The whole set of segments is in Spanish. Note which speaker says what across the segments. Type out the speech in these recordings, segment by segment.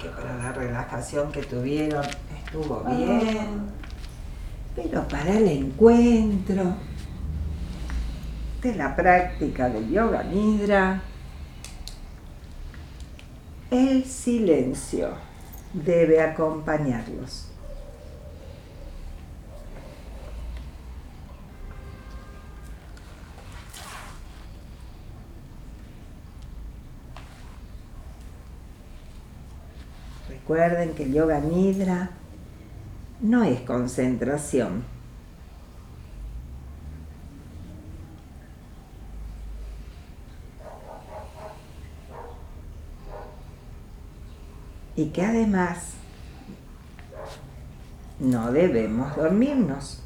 Speaker 1: que para la relajación que tuvieron estuvo bien, pero para el encuentro de la práctica del yoga nidra, el silencio debe acompañarlos. Recuerden que el yoga nidra no es concentración. Y que además no debemos dormirnos.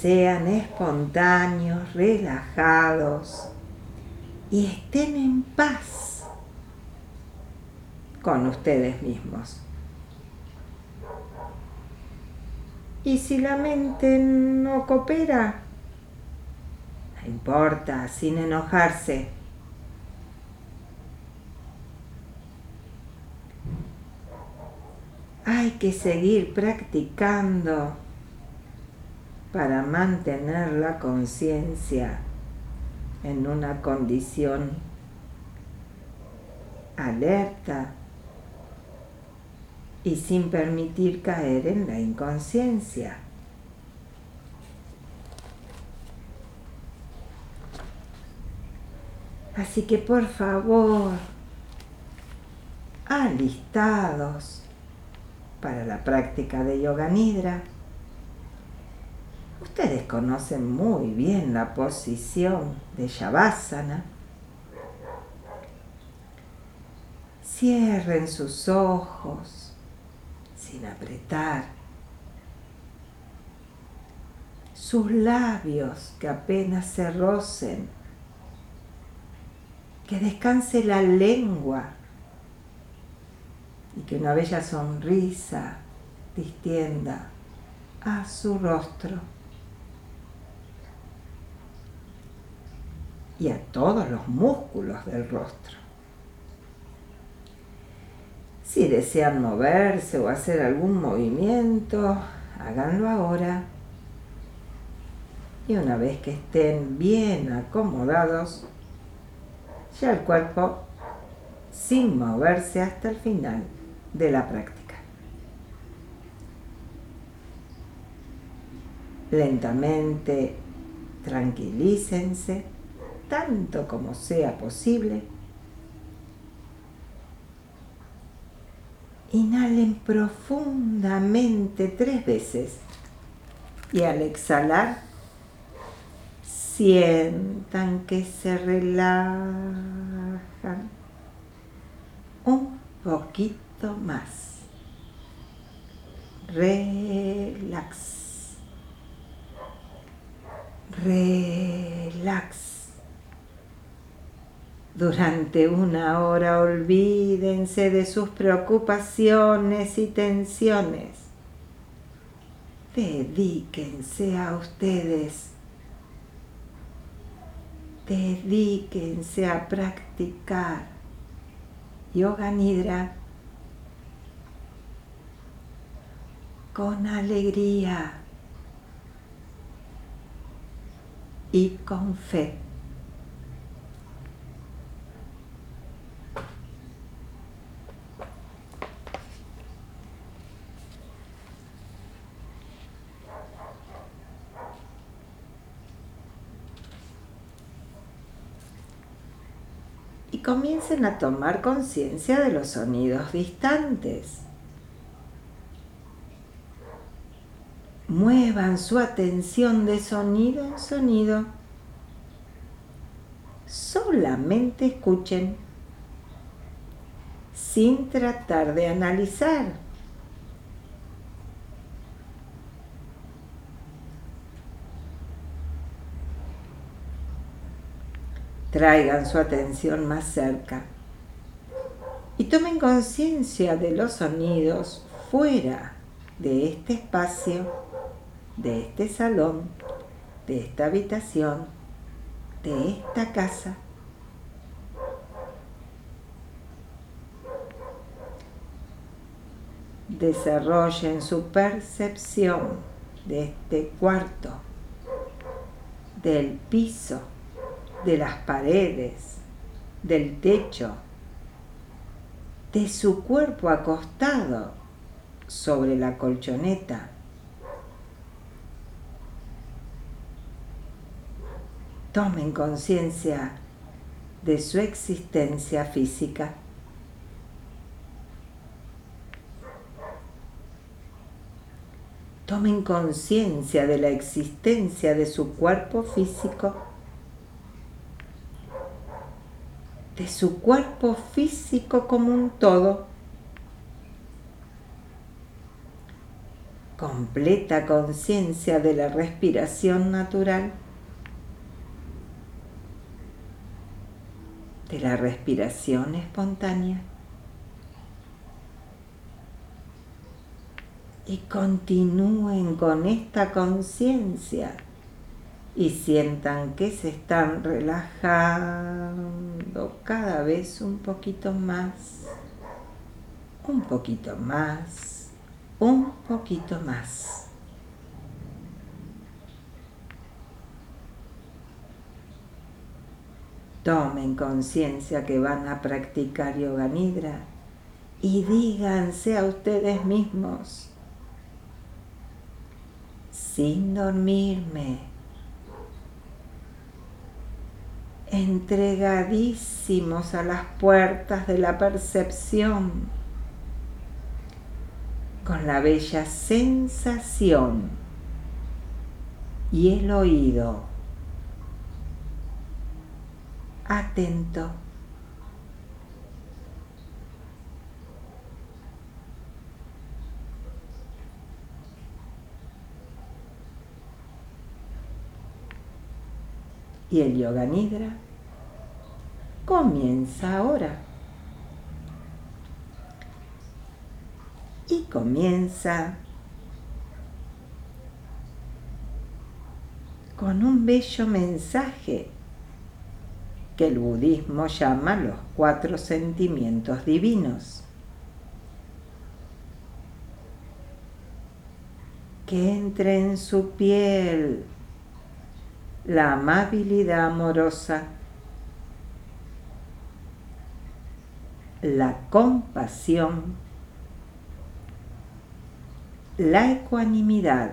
Speaker 1: Sean espontáneos, relajados y estén en paz con ustedes mismos. Y si la mente no coopera, no importa, sin enojarse. Hay que seguir practicando para mantener la conciencia en una condición alerta y sin permitir caer en la inconsciencia. Así que por favor, alistados para la práctica de yoga nidra. Ustedes conocen muy bien la posición de Shavasana. Cierren sus ojos sin apretar. Sus labios que apenas se rocen. Que descanse la lengua y que una bella sonrisa distienda a su rostro y a todos los músculos del rostro. Si desean moverse o hacer algún movimiento, háganlo ahora. Y una vez que estén bien acomodados, ya el cuerpo sin moverse hasta el final de la práctica. Lentamente tranquilícense tanto como sea posible Inhalen profundamente tres veces y al exhalar sientan que se relajan un poquito más. Relax. Relax. Durante una hora olvídense de sus preocupaciones y tensiones. Dedíquense a ustedes. Dedíquense a practicar yoga nidra con alegría y con fe. Comiencen a tomar conciencia de los sonidos distantes. Muevan su atención de sonido en sonido. Solamente escuchen sin tratar de analizar. traigan su atención más cerca y tomen conciencia de los sonidos fuera de este espacio, de este salón, de esta habitación, de esta casa. Desarrollen su percepción de este cuarto, del piso de las paredes, del techo, de su cuerpo acostado sobre la colchoneta. Tomen conciencia de su existencia física. Tomen conciencia de la existencia de su cuerpo físico, de su cuerpo físico como un todo. Completa conciencia de la respiración natural, de la respiración espontánea. y continúen con esta conciencia y sientan que se están relajando cada vez un poquito más, un poquito más, un poquito más. Tomen conciencia que van a practicar yoga nidra y díganse a ustedes mismos, sin dormirme, entregadísimos a las puertas de la percepción, con la bella sensación. Y el oído. Atento. Y el yoga nidra comienza ahora. Y comienza con un bello mensaje que el budismo llama los cuatro sentimientos divinos. Que entre en su piel la amabilidad amorosa, la compasión, la ecuanimidad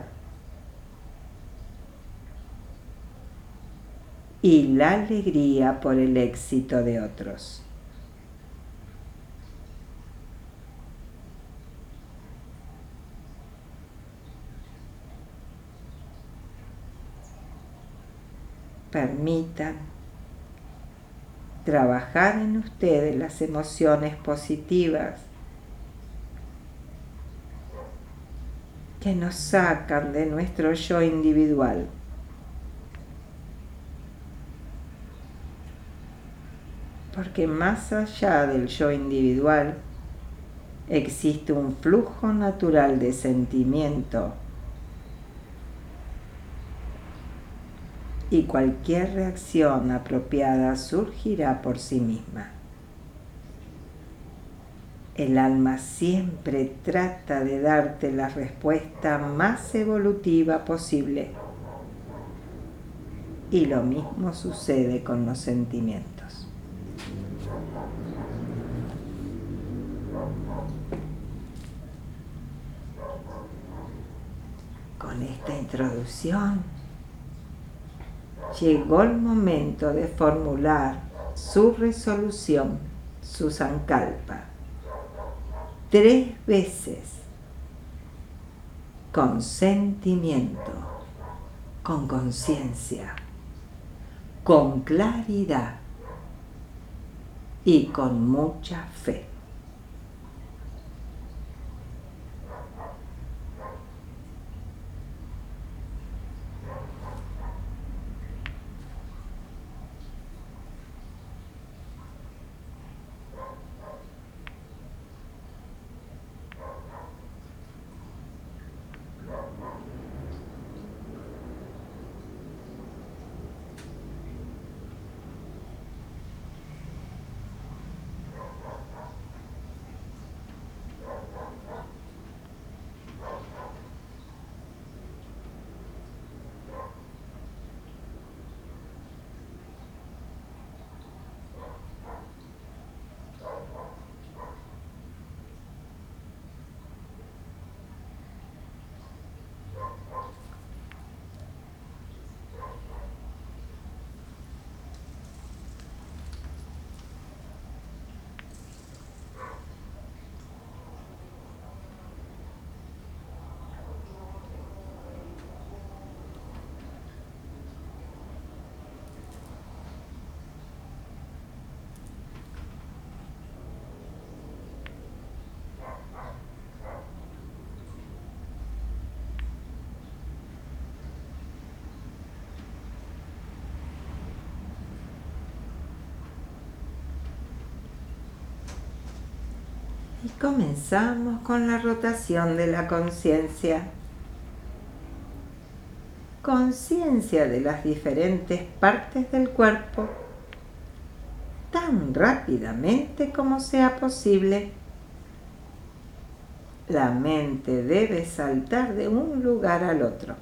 Speaker 1: y la alegría por el éxito de otros. Permitan trabajar en ustedes las emociones positivas que nos sacan de nuestro yo individual. Porque más allá del yo individual existe un flujo natural de sentimiento y cualquier reacción apropiada surgirá por sí misma. El alma siempre trata de darte la respuesta más evolutiva posible. Y lo mismo sucede con los sentimientos. Con esta introducción llegó el momento de formular su resolución, su sankalpa, tres veces, con sentimiento, con conciencia, con claridad y con mucha fe. Y comenzamos con la rotación de la conciencia. Conciencia de las diferentes partes del cuerpo tan rápidamente como sea posible. La mente debe saltar de un lugar al otro.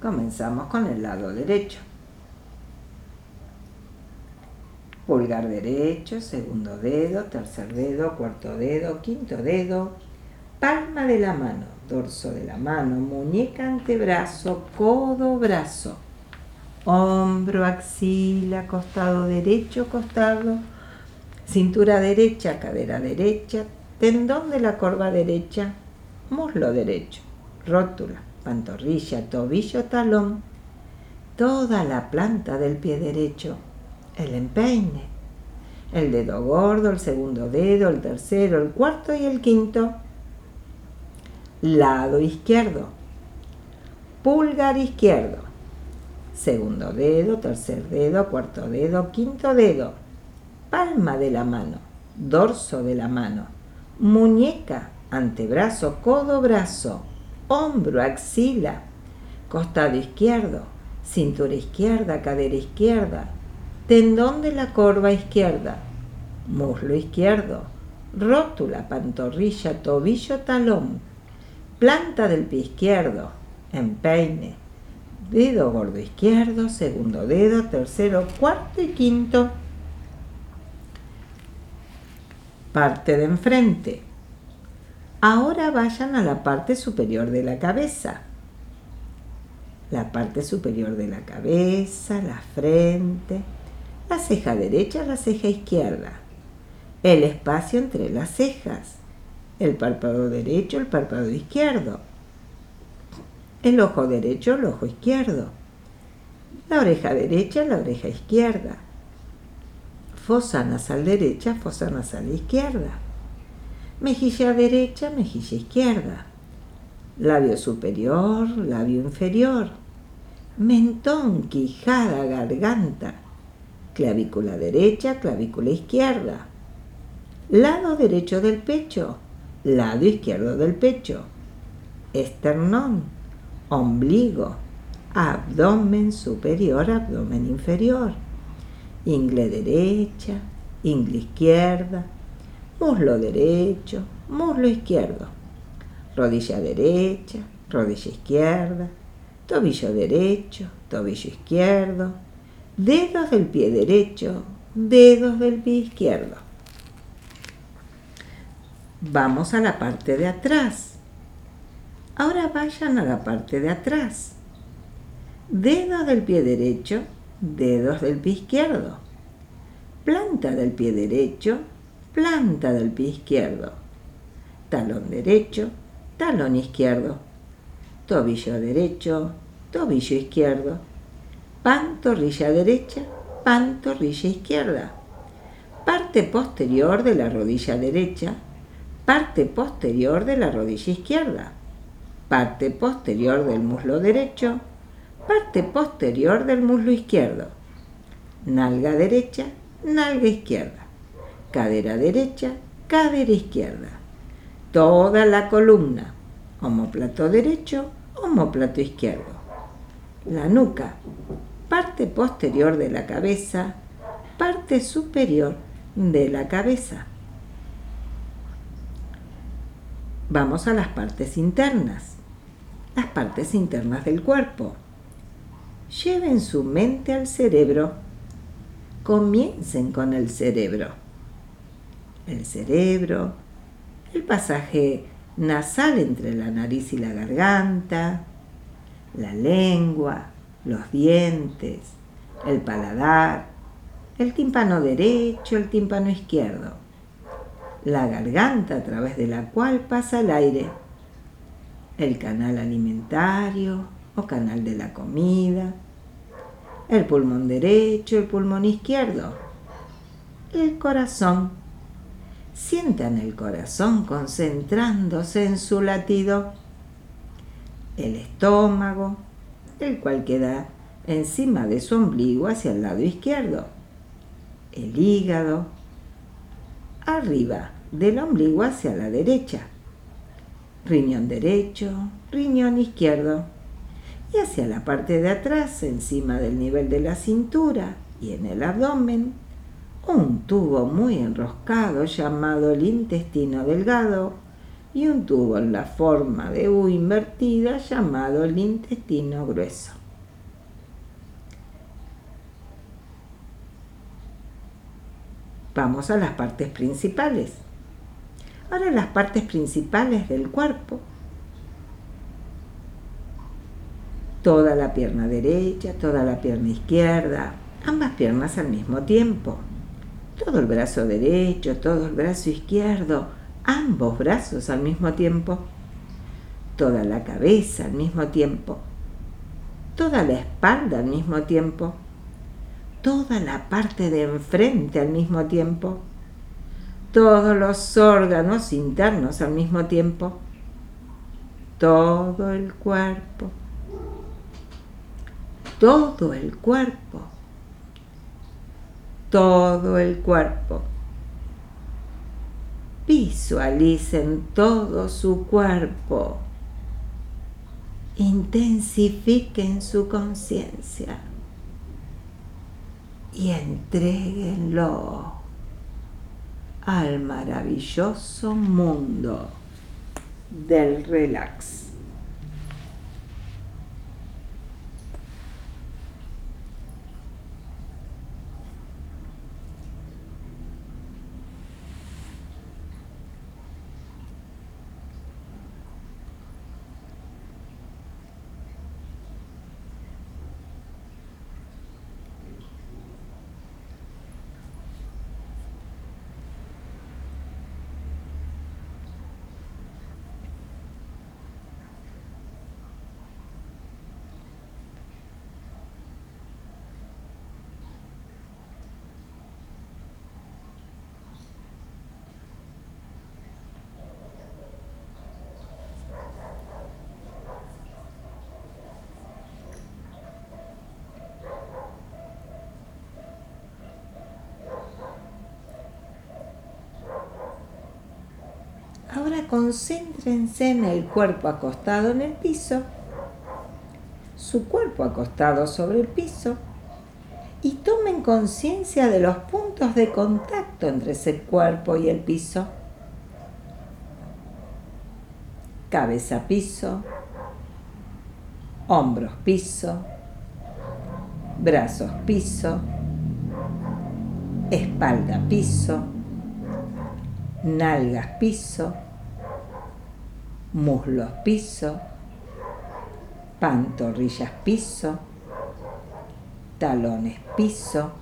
Speaker 1: Comenzamos con el lado derecho. Pulgar derecho, segundo dedo, tercer dedo, cuarto dedo, quinto dedo, palma de la mano, dorso de la mano, muñeca, antebrazo, codo, brazo. Hombro, axila, costado derecho, costado, cintura derecha, cadera derecha, tendón de la corva derecha, muslo derecho, rótula, pantorrilla, tobillo, talón, toda la planta del pie derecho, el empeine, el dedo gordo, el segundo dedo, el tercero, el cuarto y el quinto, lado izquierdo, pulgar izquierdo, segundo dedo, tercer dedo, cuarto dedo, quinto dedo, palma de la mano, dorso de la mano, muñeca, antebrazo, codo, brazo, hombro, axila, costado izquierdo, cintura izquierda, cadera izquierda, tendón de la corva izquierda, muslo izquierdo, rótula, pantorrilla, tobillo, talón, planta del pie izquierdo, empeine, dedo gordo izquierdo, segundo dedo, tercero, cuarto y quinto. Parte de enfrente. Ahora vayan a la parte superior de la cabeza. La parte superior de la cabeza, la frente, la ceja derecha, la ceja izquierda. El espacio entre las cejas. El párpado derecho, el párpado izquierdo. El ojo derecho, el ojo izquierdo, la oreja derecha, la oreja izquierda, fosa nasal derecha, fosa nasal izquierda, mejilla derecha, mejilla izquierda, labio superior, labio inferior, mentón, quijada, garganta, clavícula derecha, clavícula izquierda, lado derecho del pecho, lado izquierdo del pecho, esternón, ombligo, abdomen superior, abdomen inferior, ingle derecha, ingle izquierda, muslo derecho, muslo izquierdo, rodilla derecha, rodilla izquierda, tobillo derecho, tobillo izquierdo, dedos del pie derecho, dedos del pie izquierdo. Vamos a la parte de atrás Ahora vayan a la parte de atrás. Dedos del pie derecho, dedos del pie izquierdo. Planta del pie derecho, planta del pie izquierdo. Talón derecho, talón izquierdo. Tobillo derecho, tobillo izquierdo. Pantorrilla derecha, pantorrilla izquierda. Parte posterior de la rodilla derecha, parte posterior de la rodilla izquierda. Parte posterior del muslo derecho, parte posterior del muslo izquierdo, nalga derecha, nalga izquierda, cadera derecha, cadera izquierda, toda la columna, homoplato derecho, homoplato izquierdo, la nuca, parte posterior de la cabeza, parte superior de la cabeza. Vamos a las partes internas las partes internas del cuerpo. Lleven su mente al cerebro. Comiencen con el cerebro. El cerebro, el pasaje nasal entre la nariz y la garganta, la lengua, los dientes, el paladar, el tímpano derecho, el tímpano izquierdo, la garganta a través de la cual pasa el aire. El canal alimentario o canal de la comida, el pulmón derecho, el pulmón izquierdo, el corazón. Sientan el corazón concentrándose en su latido, el estómago, el cual queda encima de su ombligo hacia el lado izquierdo, el hígado, arriba del ombligo hacia la derecha. Riñón derecho, riñón izquierdo. Y hacia la parte de atrás, encima del nivel de la cintura y en el abdomen, un tubo muy enroscado llamado el intestino delgado y un tubo en la forma de U invertida llamado el intestino grueso. Vamos a las partes principales. Ahora las partes principales del cuerpo. Toda la pierna derecha, toda la pierna izquierda, ambas piernas al mismo tiempo. Todo el brazo derecho, todo el brazo izquierdo, ambos brazos al mismo tiempo. Toda la cabeza al mismo tiempo. Toda la espalda al mismo tiempo toda la parte de enfrente al mismo tiempo, todos los órganos internos al mismo tiempo, todo el cuerpo, todo el cuerpo, todo el cuerpo. Visualicen todo su cuerpo. Intensifiquen su conciencia y entreguenlo al maravilloso mundo del relax. Ahora concéntrense en el cuerpo acostado en el piso, su cuerpo acostado sobre el piso y tomen conciencia de los puntos de contacto entre ese cuerpo y el piso. Cabeza piso, hombros piso, brazos piso, espalda piso, nalgas piso, muslos piso, pantorrillas piso, talones piso,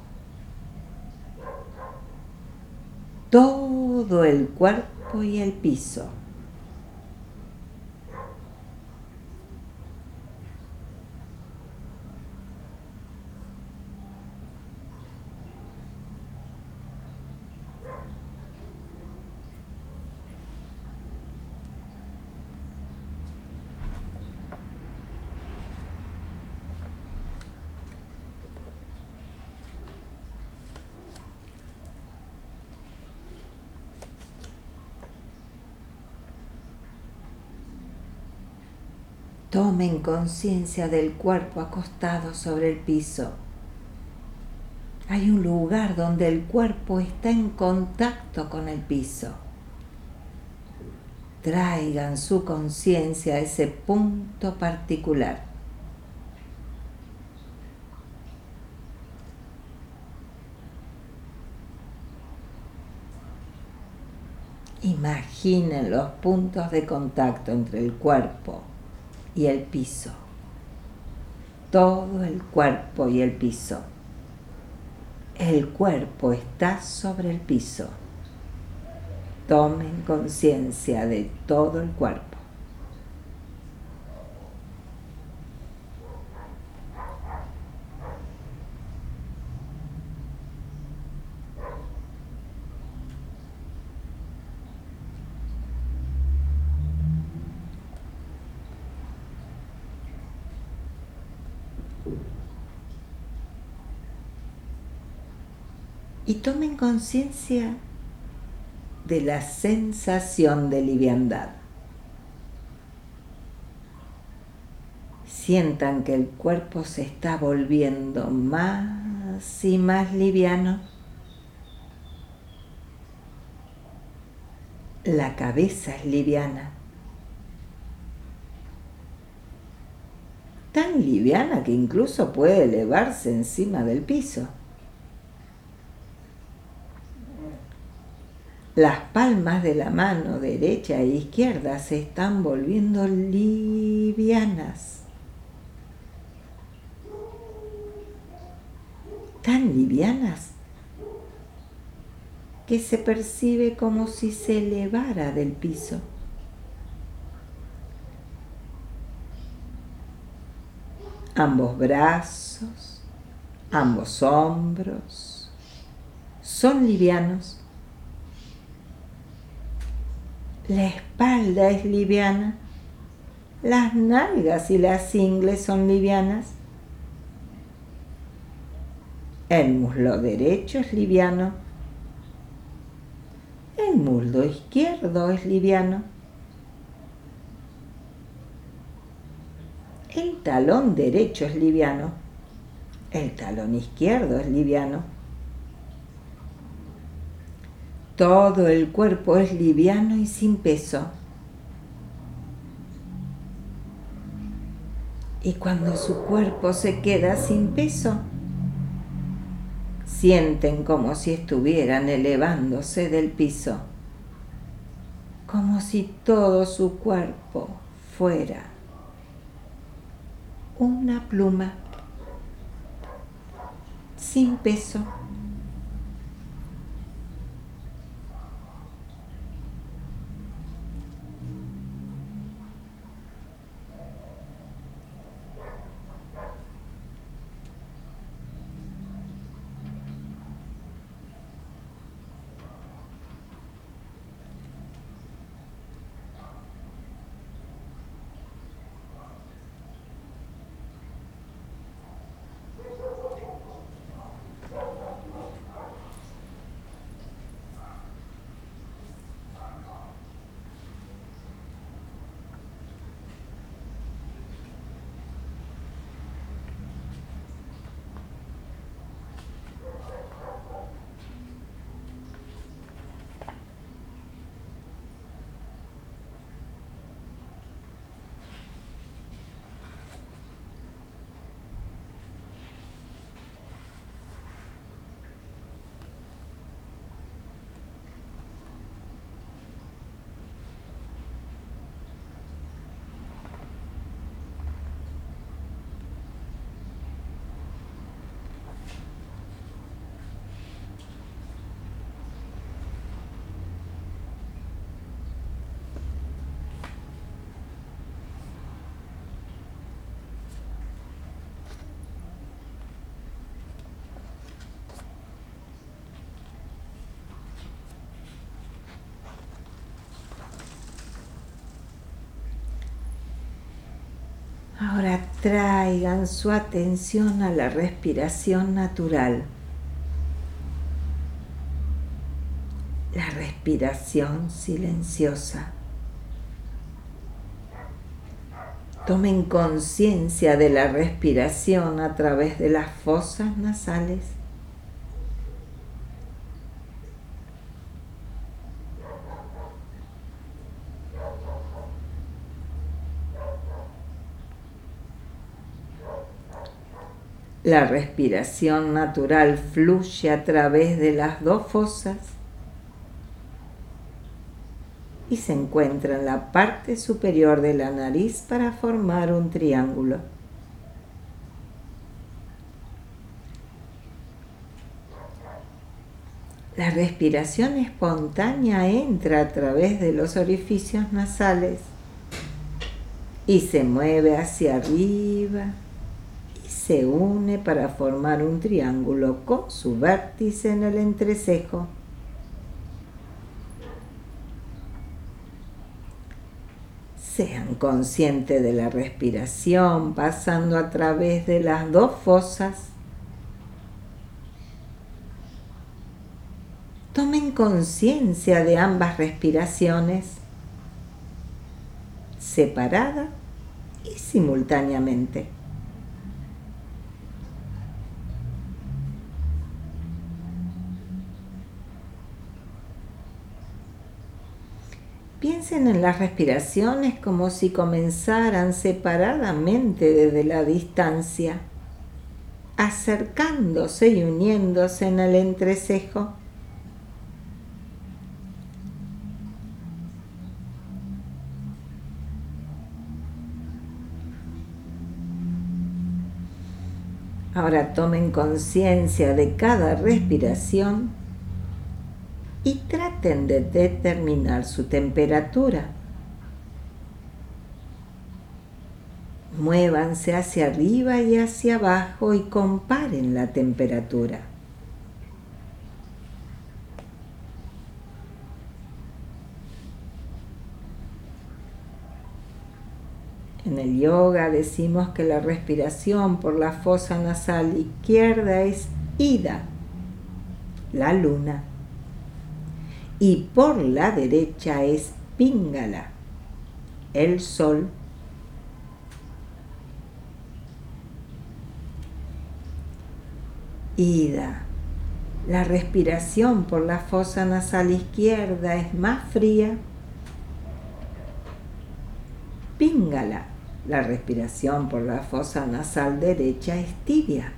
Speaker 1: todo el cuerpo y el piso. Tomen conciencia del cuerpo acostado sobre el piso. Hay un lugar donde el cuerpo está en contacto con el piso. Traigan su conciencia a ese punto particular. Imaginen los puntos de contacto entre el cuerpo y el piso. Todo el cuerpo y el piso. El cuerpo está sobre el piso. Tomen conciencia de todo el cuerpo. Y tomen conciencia de la sensación de liviandad. Sientan que el cuerpo se está volviendo más y más liviano. La cabeza es liviana. Tan liviana que incluso puede elevarse encima del piso. Las palmas de la mano derecha e izquierda se están volviendo livianas. Tan livianas que se percibe como si se elevara del piso. Ambos brazos, ambos hombros son livianos La espalda es liviana. Las nalgas y las ingles son livianas. El muslo derecho es liviano. El muslo izquierdo es liviano. El talón derecho es liviano. El talón izquierdo es liviano. Todo el cuerpo es liviano y sin peso. Y cuando su cuerpo se queda sin peso, sienten como si estuvieran elevándose del piso, como si todo su cuerpo fuera una pluma sin peso. Ahora traigan su atención a la respiración natural. La respiración silenciosa. Tomen conciencia de la respiración a través de las fosas nasales. La respiración natural fluye a través de las dos fosas y se encuentra en la parte superior de la nariz para formar un triángulo. La respiración espontánea entra a través de los orificios nasales y se mueve hacia arriba se une para formar un triángulo con su vértice en el entrecejo. Sean conscientes de la respiración pasando a través de las dos fosas. tomen conciencia de ambas respiraciones, separada y simultáneamente. En las respiraciones como si comenzaran separadamente desde la distancia, acercándose y uniéndose en el entrecejo. Ahora tomen conciencia de cada respiración y traten de determinar su temperatura. Muévanse hacia arriba y hacia abajo y comparen la temperatura. En el yoga decimos que la respiración por la fosa nasal izquierda es Ida, la luna y por la derecha es Pingala, el sol. Ida. La respiración por la fosa nasal izquierda es más fría. Pingala. La respiración por la fosa nasal derecha es tibia.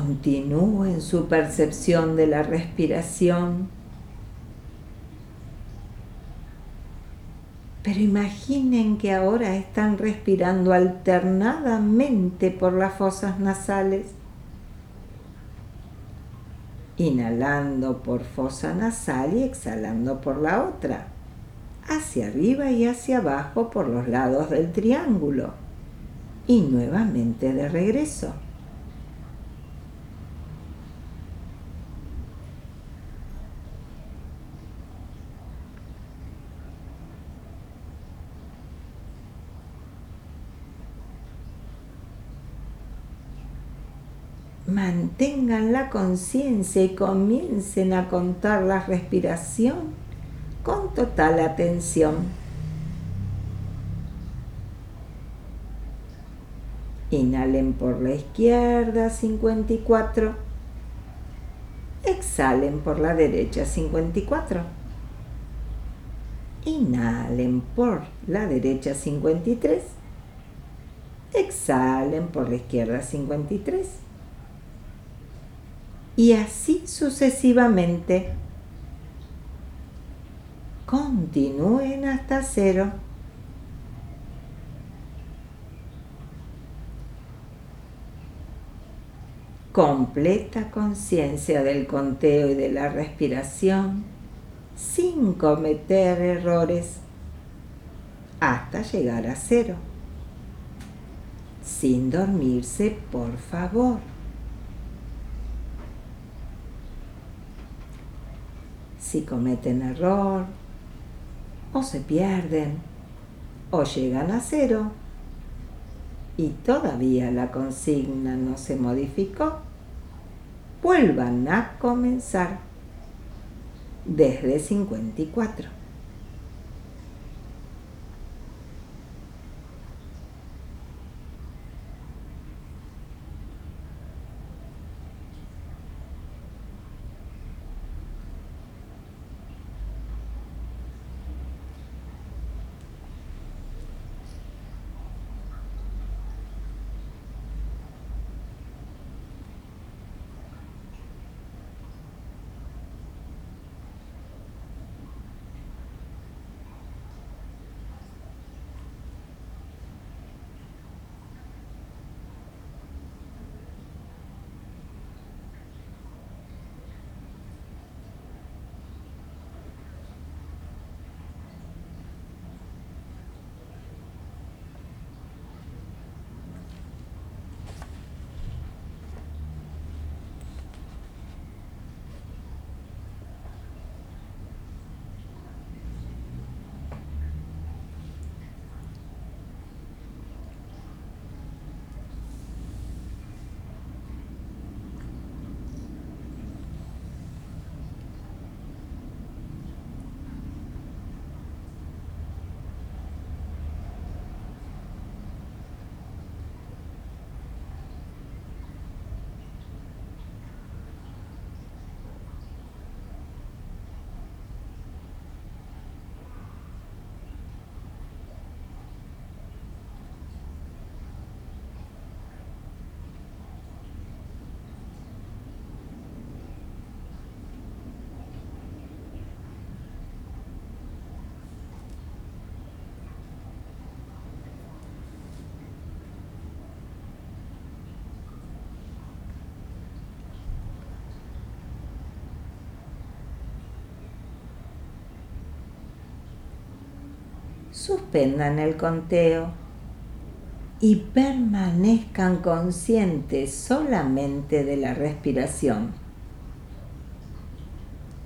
Speaker 1: Continúen su percepción de la respiración. Pero imaginen que ahora están respirando alternadamente por las fosas nasales. Inhalando por fosa nasal y exhalando por la otra. Hacia arriba y hacia abajo por los lados del triángulo. Y nuevamente de regreso. Mantengan la conciencia y comiencen a contar la respiración con total atención. Inhalen por la izquierda 54. Exhalen por la derecha 54. Inhalen por la derecha 53. Exhalen por la izquierda 53 y así sucesivamente. Continúen hasta cero. Completa conciencia del conteo y de la respiración sin cometer errores hasta llegar a cero. Sin dormirse, por favor. Si cometen error, o se pierden, o llegan a cero, y todavía la consigna no se modificó, vuelvan a comenzar desde 54. Suspendan el conteo y permanezcan conscientes solamente de la respiración.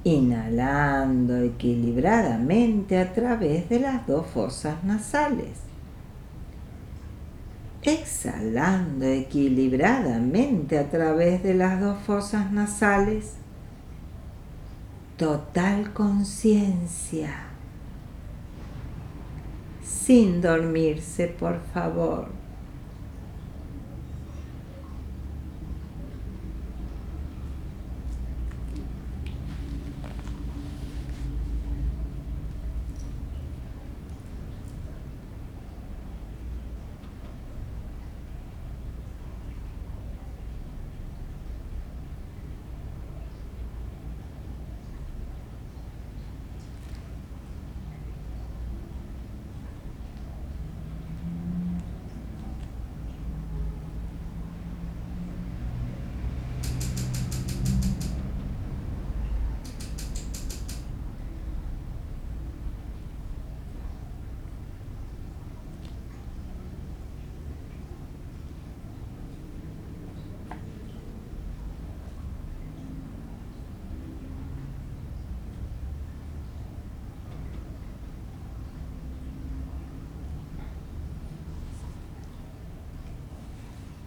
Speaker 1: Inhalando equilibradamente a través de las dos fosas nasales. Exhalando equilibradamente a través de las dos fosas nasales. Total conciencia. Sin dormirse, por favor.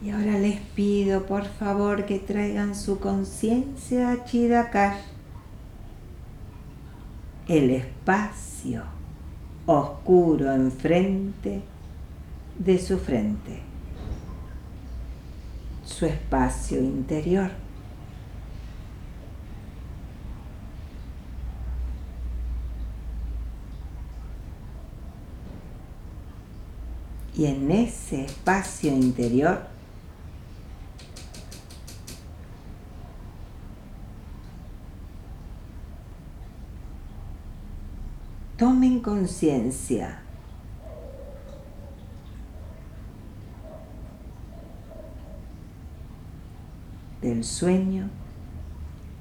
Speaker 1: Y ahora les pido por favor que traigan su conciencia a Chidakash, el espacio oscuro enfrente de su frente, su espacio interior. Y en ese espacio interior tomen conciencia. Del sueño.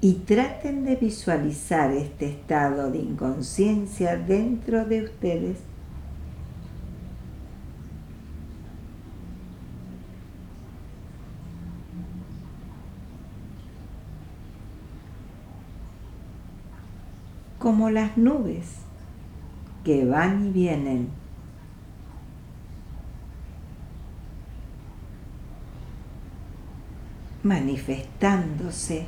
Speaker 1: Y traten de visualizar este estado de inconsciencia dentro de ustedes. como las nubes que van y vienen. manifestándose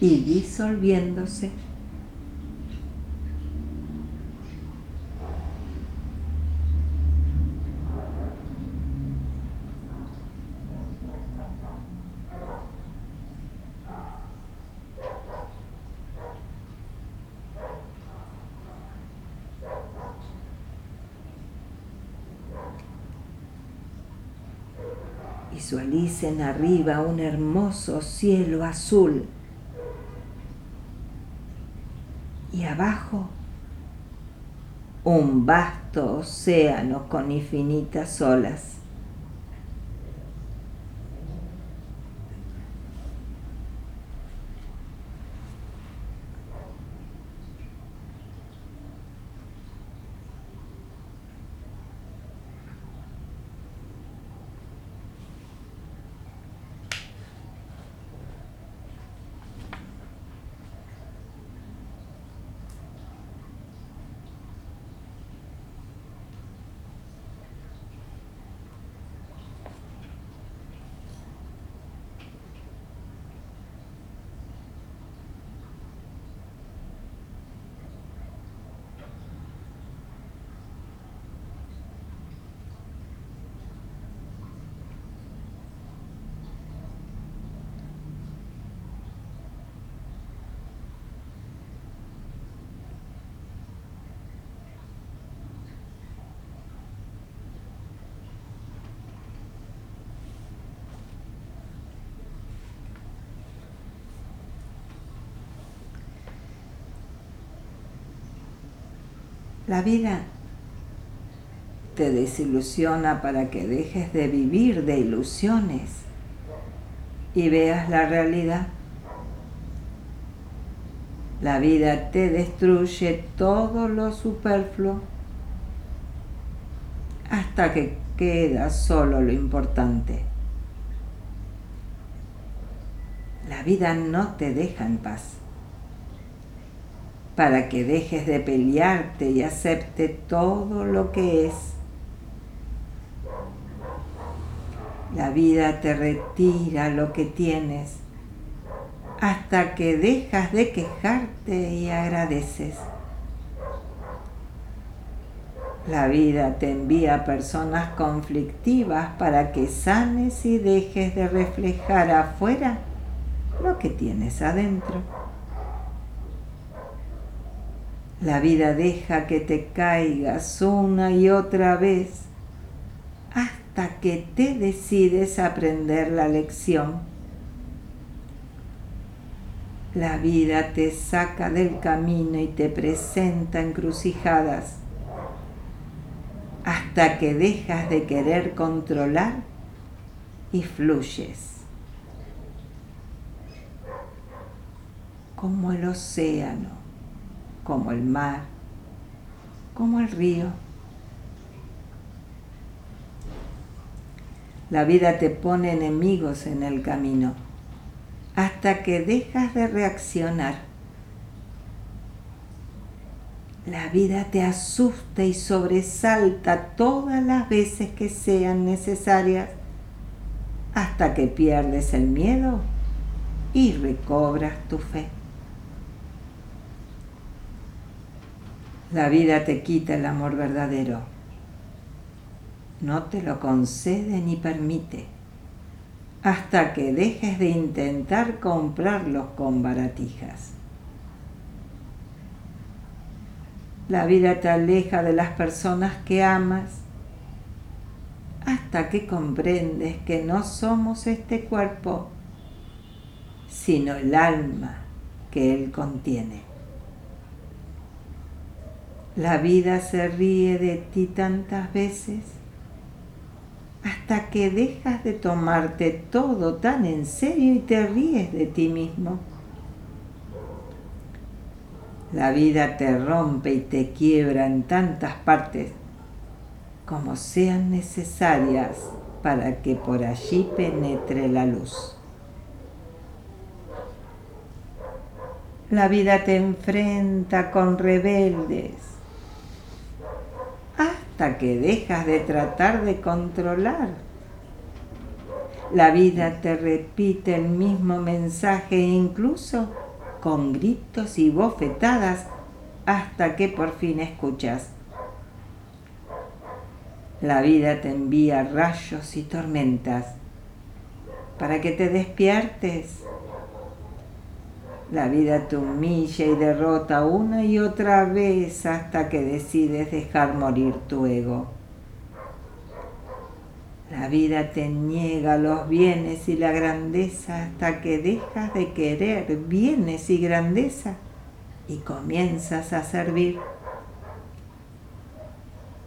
Speaker 1: y disolviéndose. Arriba un hermoso cielo azul y abajo un vasto océano con infinitas olas. La vida te desilusiona para que dejes de vivir de ilusiones y veas la realidad. La vida te destruye todo lo superfluo hasta que queda solo lo importante. La vida no te deja en paz para que dejes de pelearte y acepte todo lo que es. La vida te retira lo que tienes hasta que dejas de quejarte y agradeces. La vida te envía personas conflictivas para que sanes y dejes de reflejar afuera lo que tienes adentro. La vida deja que te caigas una y otra vez hasta que te decides aprender la lección la vida te saca del camino y te presenta encrucijadas hasta que dejas de querer controlar y fluyes. Como el océano, como el mar, como el río. La vida te pone enemigos en el camino hasta que dejas de reaccionar. La vida te asusta y sobresalta todas las veces que sean necesarias hasta que pierdes el miedo y recobras tu fe. La vida te quita el amor verdadero. No te lo concede ni permite hasta que dejes de intentar comprarlos con baratijas. La vida te aleja de las personas que amas hasta que comprendes que no somos este cuerpo, sino el alma que él contiene. La vida se ríe de ti tantas veces hasta que dejas de tomarte todo tan en serio y te ríes de ti mismo. La vida te rompe y te quiebra en tantas partes como sean necesarias para que por allí penetre la luz. La vida te enfrenta con rebeldes que dejas de tratar de controlar. La vida te repite el mismo mensaje incluso con gritos y bofetadas hasta que por fin escuchas. La vida te envía rayos y tormentas para que te despiertes la vida te humilla y derrota una y otra vez hasta que decides dejar morir tu ego. La vida te niega los bienes y la grandeza hasta que dejas de querer bienes y grandeza y comienzas a servir.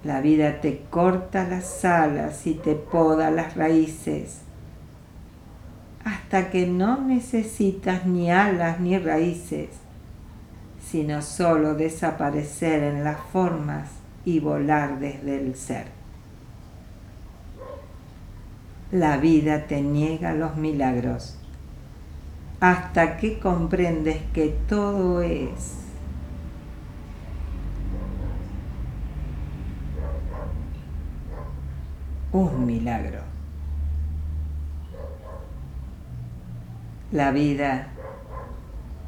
Speaker 1: La vida te corta las alas y te poda las raíces hasta que no necesitas ni alas ni raíces, sino solo desaparecer en las formas y volar desde el ser. La vida te niega los milagros hasta que comprendes que todo es un milagro. La vida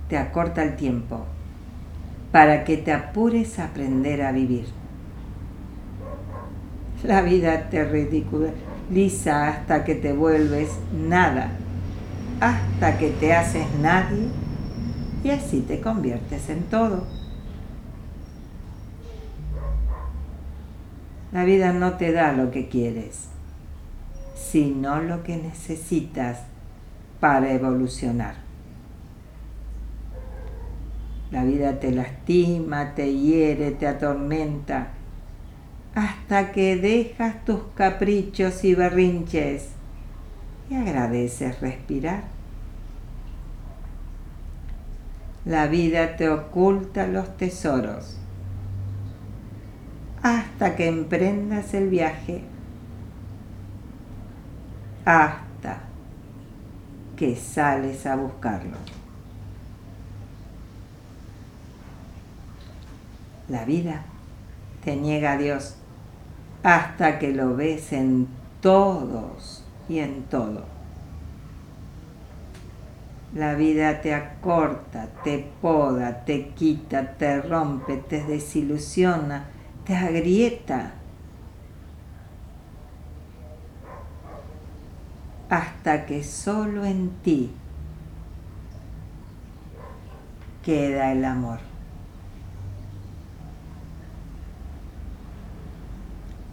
Speaker 1: te acorta el tiempo para que te apures a aprender a vivir. La vida te ridiculiza hasta que te vuelves nada, hasta que te haces nadie y así te conviertes en todo. La vida no te da lo que quieres, sino lo que necesitas para evolucionar. La vida te lastima, te hiere, te atormenta, hasta que dejas tus caprichos y berrinches y agradeces respirar. La vida te oculta los tesoros hasta que emprendas el viaje, que sales a buscarlo. La vida te niega a Dios hasta que lo ves en todos y en todo. La vida te acorta, te poda, te quita, te rompe, te desilusiona, te agrieta. Hasta que solo en ti queda el amor.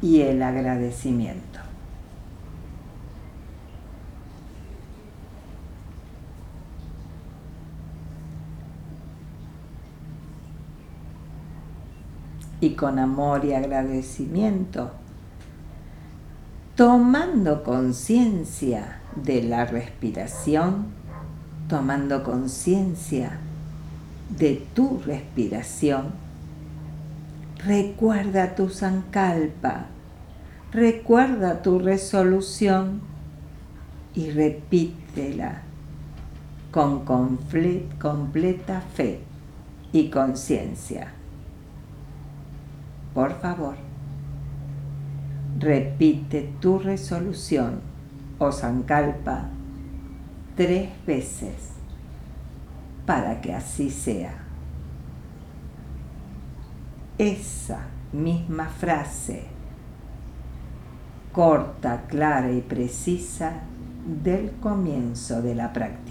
Speaker 1: Y el agradecimiento. y con amor y agradecimiento, tomando conciencia de la respiración, tomando conciencia de tu respiración, recuerda tu sankalpa, recuerda tu resolución y repítela con completa fe y conciencia. Por favor, repite tu resolución o Sankalpa tres veces para que así sea. Esa misma frase, corta, clara y precisa del comienzo de la práctica.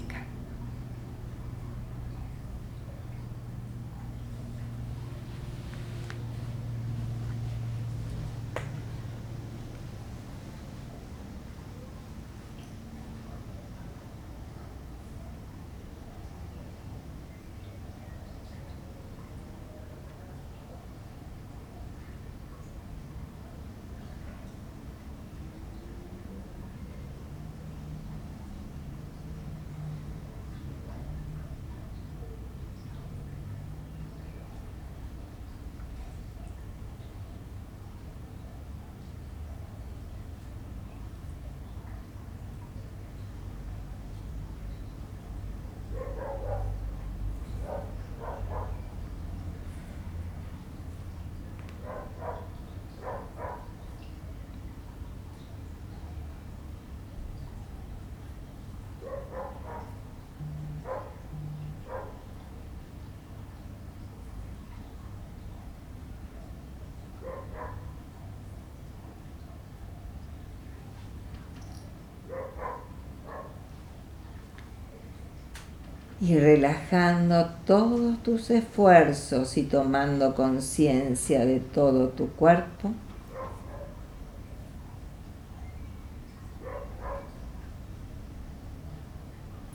Speaker 1: Y relajando todos tus esfuerzos y tomando conciencia de todo tu cuerpo.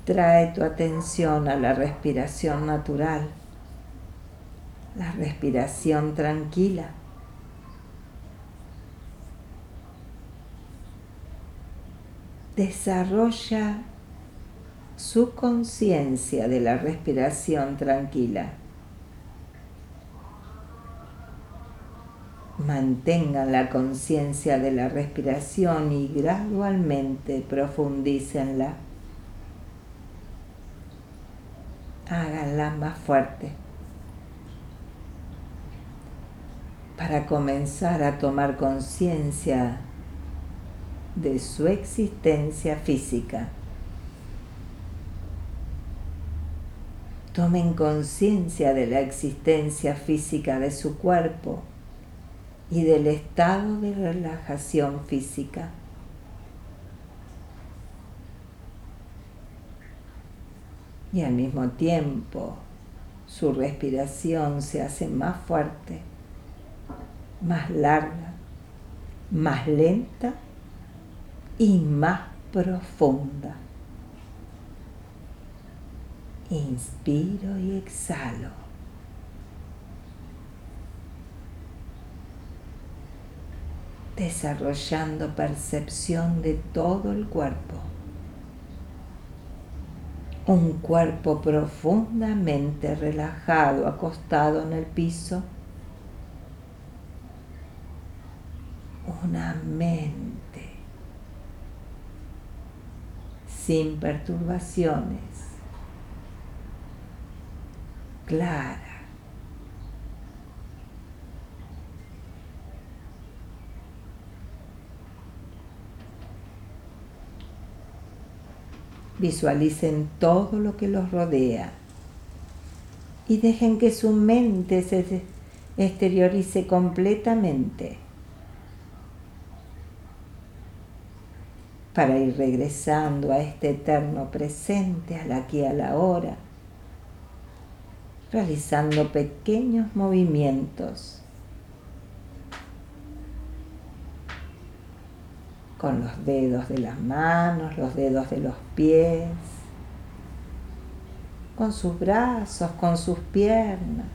Speaker 1: Trae tu atención a la respiración natural, la respiración tranquila. Desarrolla su conciencia de la respiración tranquila. Mantengan la conciencia de la respiración y gradualmente profundícenla. Háganla más fuerte. Para comenzar a tomar conciencia de su existencia física. Tomen conciencia de la existencia física de su cuerpo y del estado de relajación física. Y al mismo tiempo su respiración se hace más fuerte, más larga, más lenta y más profunda. Inspiro y exhalo. Desarrollando percepción de todo el cuerpo. un cuerpo profundamente relajado, acostado en el piso, una mente sin perturbaciones, clara. Visualicen todo lo que los rodea y dejen que su mente se exteriorice completamente para ir regresando a este eterno presente, al aquí, a la hora, realizando pequeños movimientos con los dedos de las manos, los dedos de los pies, con sus brazos, con sus piernas.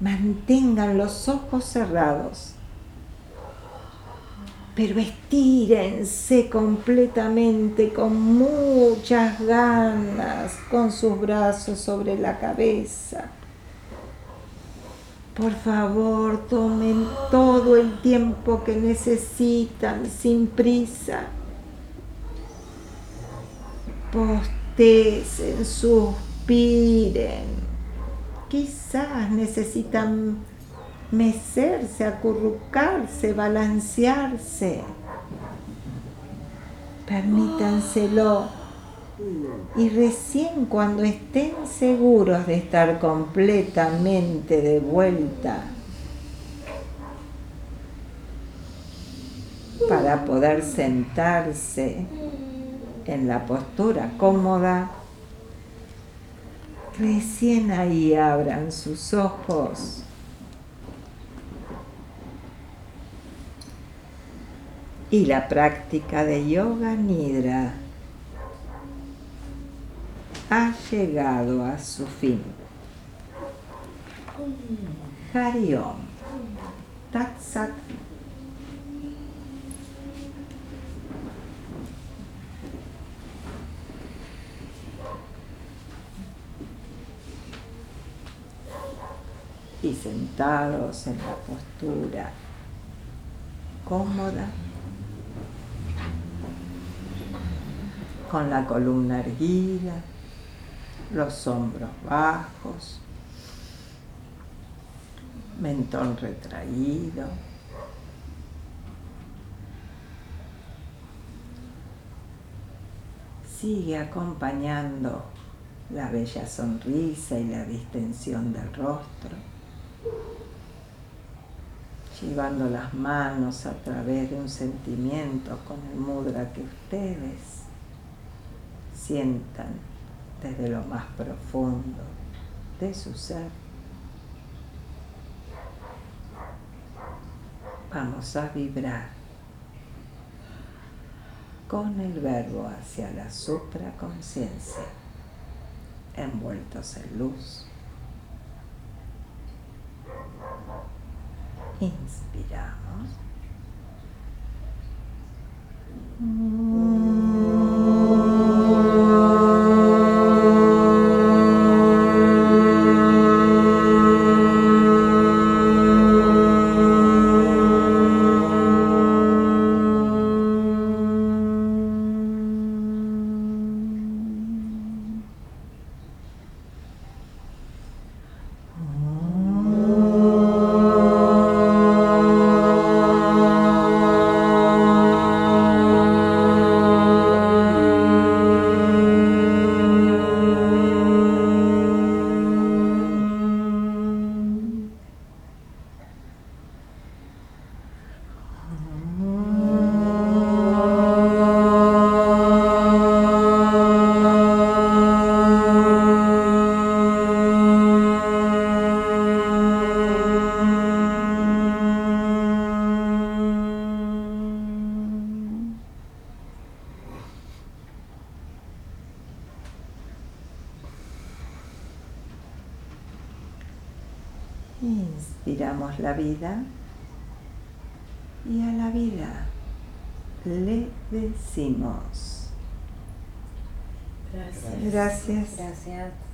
Speaker 1: Mantengan los ojos cerrados, pero estírense completamente con muchas ganas, con sus brazos sobre la cabeza por favor, tomen todo el tiempo que necesitan sin prisa. Postecen, suspiren. Quizás necesitan mecerse, acurrucarse, balancearse. Permítanselo y recién cuando estén seguros de estar completamente de vuelta para poder sentarse en la postura cómoda, recién ahí abran sus ojos. Y la práctica de yoga nidra ha llegado a su fin. Hariom. Tatsat. Y sentados en la postura cómoda, con la columna erguida, los hombros bajos, mentón retraído. Sigue acompañando la bella sonrisa y la distensión del rostro, llevando las manos a través de un sentimiento con el mudra que ustedes sientan desde lo más profundo de su ser. Vamos a vibrar con el verbo hacia la supraconciencia, envueltos en luz. Inspiramos.
Speaker 2: twentieth